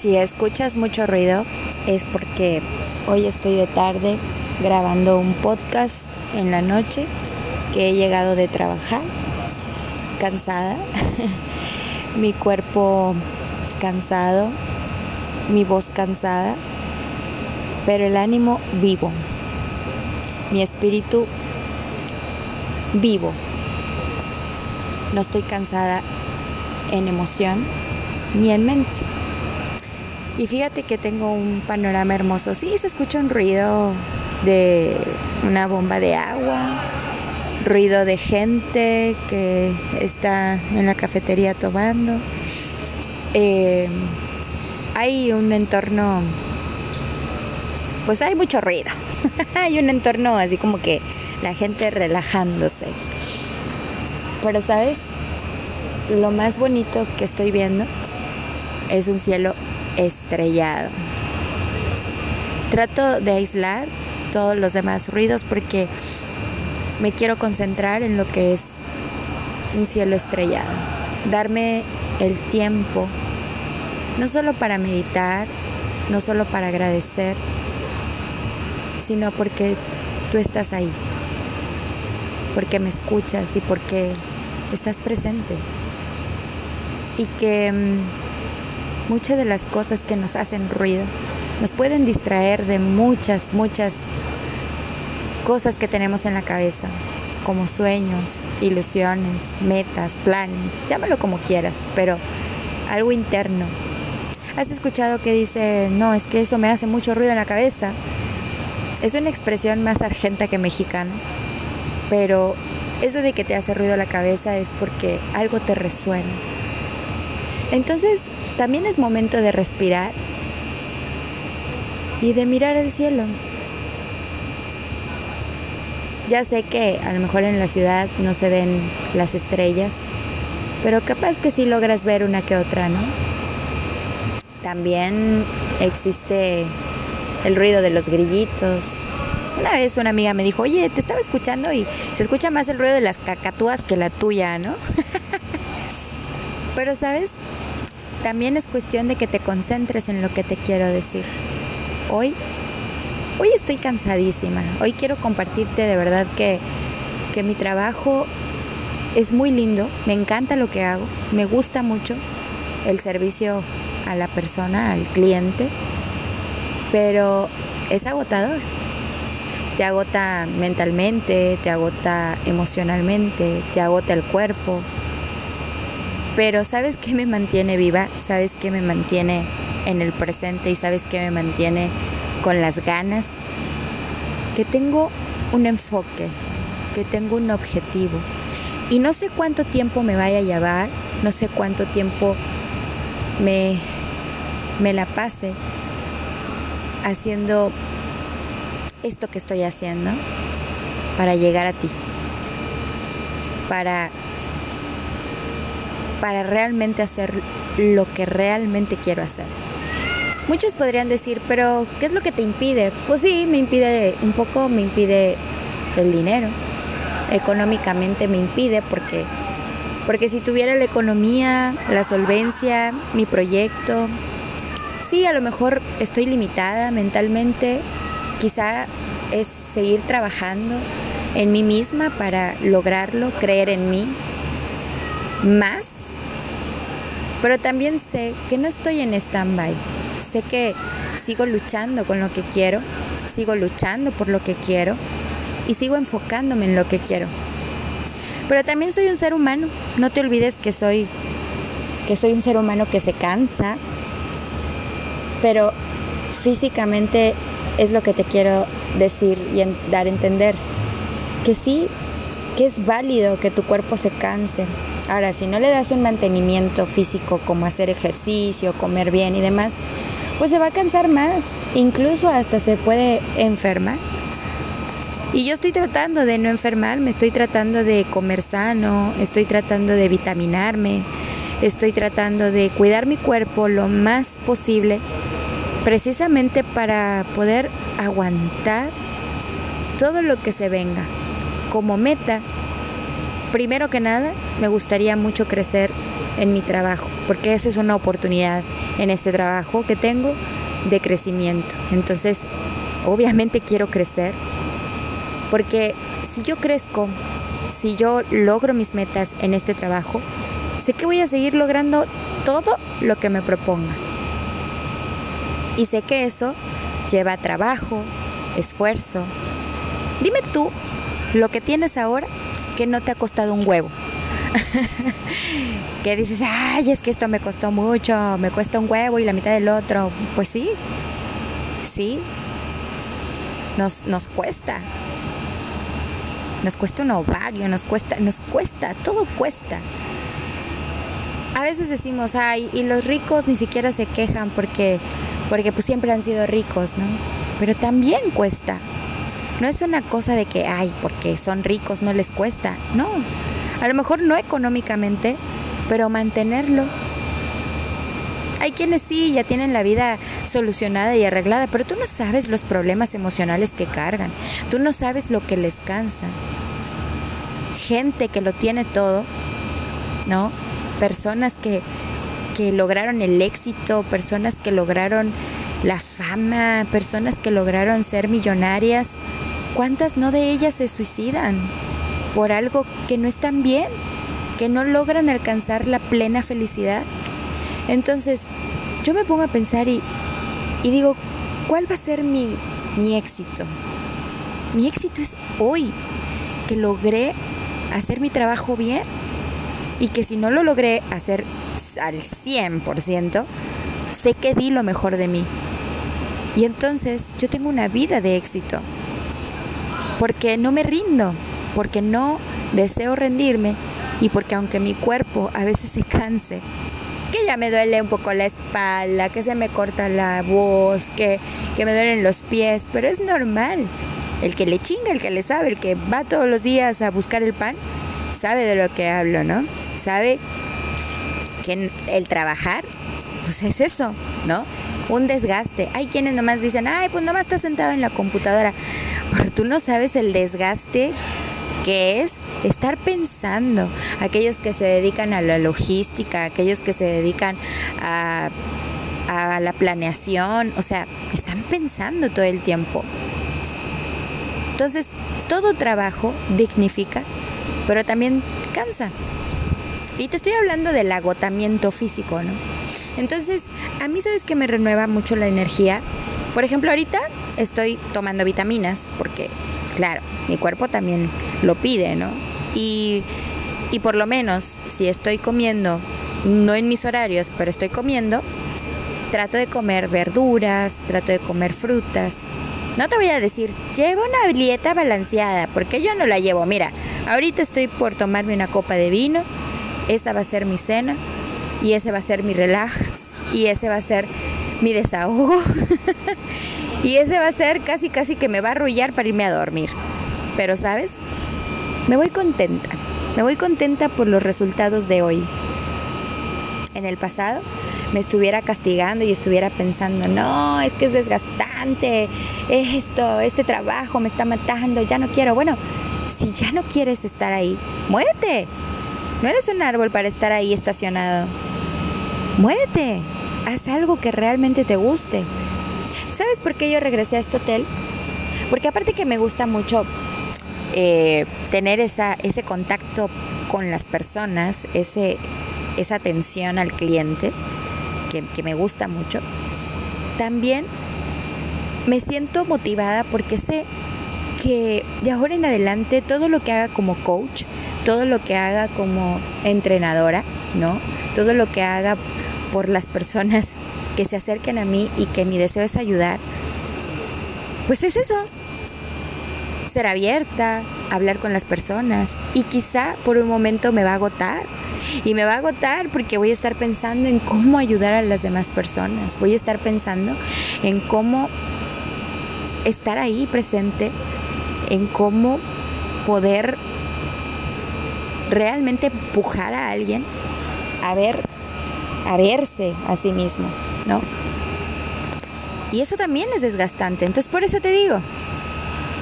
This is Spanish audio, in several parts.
Si escuchas mucho ruido es porque hoy estoy de tarde grabando un podcast en la noche que he llegado de trabajar cansada, mi cuerpo cansado, mi voz cansada, pero el ánimo vivo, mi espíritu vivo. No estoy cansada en emoción ni en mente. Y fíjate que tengo un panorama hermoso. Sí, se escucha un ruido de una bomba de agua, ruido de gente que está en la cafetería tomando. Eh, hay un entorno, pues hay mucho ruido. hay un entorno así como que la gente relajándose. Pero sabes, lo más bonito que estoy viendo es un cielo estrellado. Trato de aislar todos los demás ruidos porque me quiero concentrar en lo que es un cielo estrellado. Darme el tiempo, no solo para meditar, no solo para agradecer, sino porque tú estás ahí, porque me escuchas y porque estás presente. Y que mm, muchas de las cosas que nos hacen ruido nos pueden distraer de muchas, muchas cosas que tenemos en la cabeza, como sueños, ilusiones, metas, planes, llámalo como quieras, pero algo interno. ¿Has escuchado que dice, no, es que eso me hace mucho ruido en la cabeza? Es una expresión más argenta que mexicana, pero eso de que te hace ruido la cabeza es porque algo te resuena. Entonces, también es momento de respirar y de mirar al cielo. Ya sé que a lo mejor en la ciudad no se ven las estrellas, pero capaz que sí logras ver una que otra, ¿no? También existe el ruido de los grillitos. Una vez una amiga me dijo, oye, te estaba escuchando y se escucha más el ruido de las cacatúas que la tuya, ¿no? pero, ¿sabes? También es cuestión de que te concentres en lo que te quiero decir. Hoy Hoy estoy cansadísima. Hoy quiero compartirte de verdad que, que mi trabajo es muy lindo. Me encanta lo que hago. Me gusta mucho el servicio a la persona, al cliente. Pero es agotador. Te agota mentalmente, te agota emocionalmente, te agota el cuerpo. Pero ¿sabes qué me mantiene viva? ¿Sabes qué me mantiene en el presente y sabes qué me mantiene con las ganas, que tengo un enfoque, que tengo un objetivo. Y no sé cuánto tiempo me vaya a llevar, no sé cuánto tiempo me, me la pase haciendo esto que estoy haciendo para llegar a ti, para, para realmente hacer lo que realmente quiero hacer. Muchos podrían decir, pero ¿qué es lo que te impide? Pues sí, me impide un poco, me impide el dinero. Económicamente me impide porque porque si tuviera la economía, la solvencia, mi proyecto, sí, a lo mejor estoy limitada mentalmente, quizá es seguir trabajando en mí misma para lograrlo, creer en mí más. Pero también sé que no estoy en stand-by sé que sigo luchando con lo que quiero, sigo luchando por lo que quiero y sigo enfocándome en lo que quiero. Pero también soy un ser humano, no te olvides que soy que soy un ser humano que se cansa, pero físicamente es lo que te quiero decir y dar a entender que sí, que es válido que tu cuerpo se canse. Ahora, si no le das un mantenimiento físico como hacer ejercicio, comer bien y demás, pues se va a cansar más, incluso hasta se puede enfermar. Y yo estoy tratando de no enfermarme, estoy tratando de comer sano, estoy tratando de vitaminarme, estoy tratando de cuidar mi cuerpo lo más posible, precisamente para poder aguantar todo lo que se venga. Como meta, primero que nada, me gustaría mucho crecer en mi trabajo, porque esa es una oportunidad en este trabajo que tengo de crecimiento. Entonces, obviamente quiero crecer, porque si yo crezco, si yo logro mis metas en este trabajo, sé que voy a seguir logrando todo lo que me proponga. Y sé que eso lleva trabajo, esfuerzo. Dime tú lo que tienes ahora que no te ha costado un huevo. que dices, ay, es que esto me costó mucho, me cuesta un huevo y la mitad del otro. Pues sí, sí, nos, nos cuesta. Nos cuesta un ovario, nos cuesta, nos cuesta, todo cuesta. A veces decimos, ay, y los ricos ni siquiera se quejan porque, porque pues siempre han sido ricos, ¿no? Pero también cuesta. No es una cosa de que, ay, porque son ricos no les cuesta. No, a lo mejor no económicamente, pero mantenerlo. Hay quienes sí ya tienen la vida solucionada y arreglada, pero tú no sabes los problemas emocionales que cargan. Tú no sabes lo que les cansa. Gente que lo tiene todo, ¿no? Personas que, que lograron el éxito, personas que lograron la fama, personas que lograron ser millonarias. ¿Cuántas no de ellas se suicidan? por algo que no están bien, que no logran alcanzar la plena felicidad. Entonces, yo me pongo a pensar y, digo, ¿cuál va a ser mi, mi éxito? Mi éxito es hoy, que logré hacer mi trabajo bien y que si no lo logré hacer al 100%, sé que di lo mejor de mí. Y entonces yo tengo una vida de éxito, porque no me rindo, porque no deseo rendirme y porque aunque mi cuerpo a veces se canse, que ya me duele un poco la espalda, que se me corta la voz, que, que me duelen los pies, pero es normal. El que le chinga, el que le sabe, el que va todos los días a buscar el pan, sabe de lo que hablo, ¿no? Sabe que el trabajar, pues es eso, ¿no? Un desgaste. Hay quienes nomás dicen, ay, pues nomás estás sentado en la computadora, pero tú no sabes el desgaste que es estar pensando, aquellos que se dedican a la logística, aquellos que se dedican a, a la planeación, o sea, están pensando todo el tiempo. Entonces, todo trabajo dignifica, pero también cansa. Y te estoy hablando del agotamiento físico, ¿no? Entonces, a mí sabes que me renueva mucho la energía. Por ejemplo, ahorita estoy tomando vitaminas porque, claro, mi cuerpo también lo pide, ¿no? Y, y por lo menos si estoy comiendo, no en mis horarios, pero estoy comiendo, trato de comer verduras, trato de comer frutas. No te voy a decir, llevo una dieta balanceada, porque yo no la llevo. Mira, ahorita estoy por tomarme una copa de vino, esa va a ser mi cena, y ese va a ser mi relax, y ese va a ser mi desahogo, y ese va a ser casi casi que me va a arrullar para irme a dormir. Pero, ¿sabes? Me voy contenta. Me voy contenta por los resultados de hoy. En el pasado me estuviera castigando y estuviera pensando, no, es que es desgastante, esto, este trabajo me está matando, ya no quiero. Bueno, si ya no quieres estar ahí, muévete. No eres un árbol para estar ahí estacionado. Muévete. Haz algo que realmente te guste. ¿Sabes por qué yo regresé a este hotel? Porque aparte que me gusta mucho eh, tener esa, ese contacto con las personas, ese, esa atención al cliente, que, que me gusta mucho, también me siento motivada porque sé que de ahora en adelante todo lo que haga como coach, todo lo que haga como entrenadora, ¿no? Todo lo que haga por las personas que se acerquen a mí y que mi deseo es ayudar, pues es eso, ser abierta, hablar con las personas y quizá por un momento me va a agotar. Y me va a agotar porque voy a estar pensando en cómo ayudar a las demás personas. Voy a estar pensando en cómo estar ahí presente, en cómo poder realmente empujar a alguien a ver, a verse a sí mismo, ¿no? Y eso también es desgastante. Entonces por eso te digo,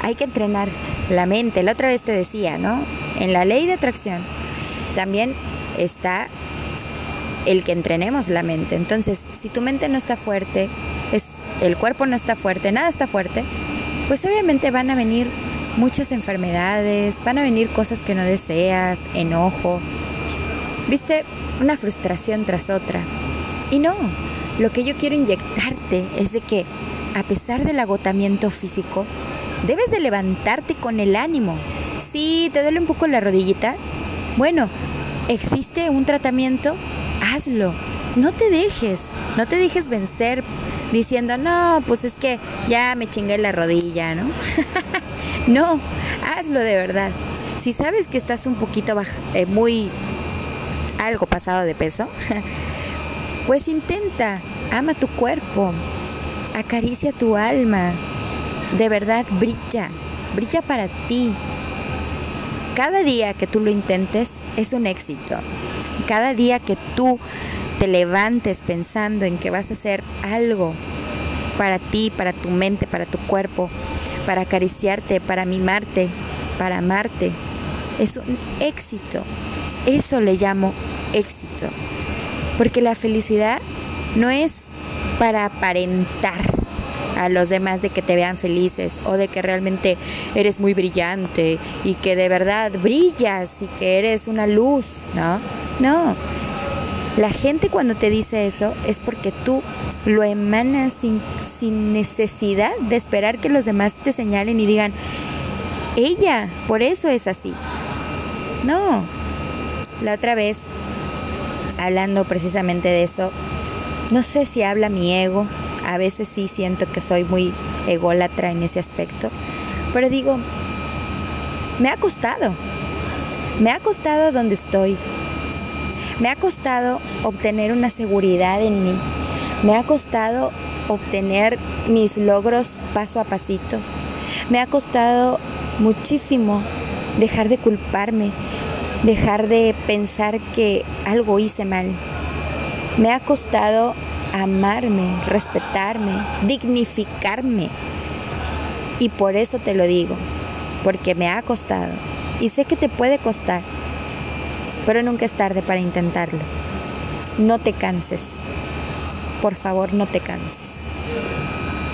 hay que entrenar la mente. La otra vez te decía, ¿no? En la ley de atracción también está el que entrenemos la mente. Entonces, si tu mente no está fuerte, es el cuerpo no está fuerte, nada está fuerte, pues obviamente van a venir muchas enfermedades, van a venir cosas que no deseas, enojo, viste, una frustración tras otra. Y no, lo que yo quiero inyectarte es de que a pesar del agotamiento físico, debes de levantarte con el ánimo. Si te duele un poco la rodillita, bueno, existe un tratamiento, hazlo. No te dejes, no te dejes vencer diciendo, no, pues es que ya me chingué la rodilla, ¿no? no, hazlo de verdad. Si sabes que estás un poquito eh, muy algo pasado de peso, pues intenta, ama tu cuerpo, acaricia tu alma, de verdad brilla, brilla para ti. Cada día que tú lo intentes es un éxito. Cada día que tú te levantes pensando en que vas a hacer algo para ti, para tu mente, para tu cuerpo, para acariciarte, para mimarte, para amarte. Es un éxito. Eso le llamo éxito. Porque la felicidad no es para aparentar a los demás de que te vean felices o de que realmente eres muy brillante y que de verdad brillas y que eres una luz, ¿no? No, la gente cuando te dice eso es porque tú lo emanas sin, sin necesidad de esperar que los demás te señalen y digan, ella, por eso es así. No. La otra vez, hablando precisamente de eso, no sé si habla mi ego, a veces sí siento que soy muy ególatra en ese aspecto, pero digo, me ha costado, me ha costado donde estoy, me ha costado obtener una seguridad en mí. Me ha costado obtener mis logros paso a pasito. Me ha costado muchísimo dejar de culparme, dejar de pensar que algo hice mal. Me ha costado amarme, respetarme, dignificarme. Y por eso te lo digo, porque me ha costado. Y sé que te puede costar pero nunca es tarde para intentarlo. No te canses. Por favor, no te canses.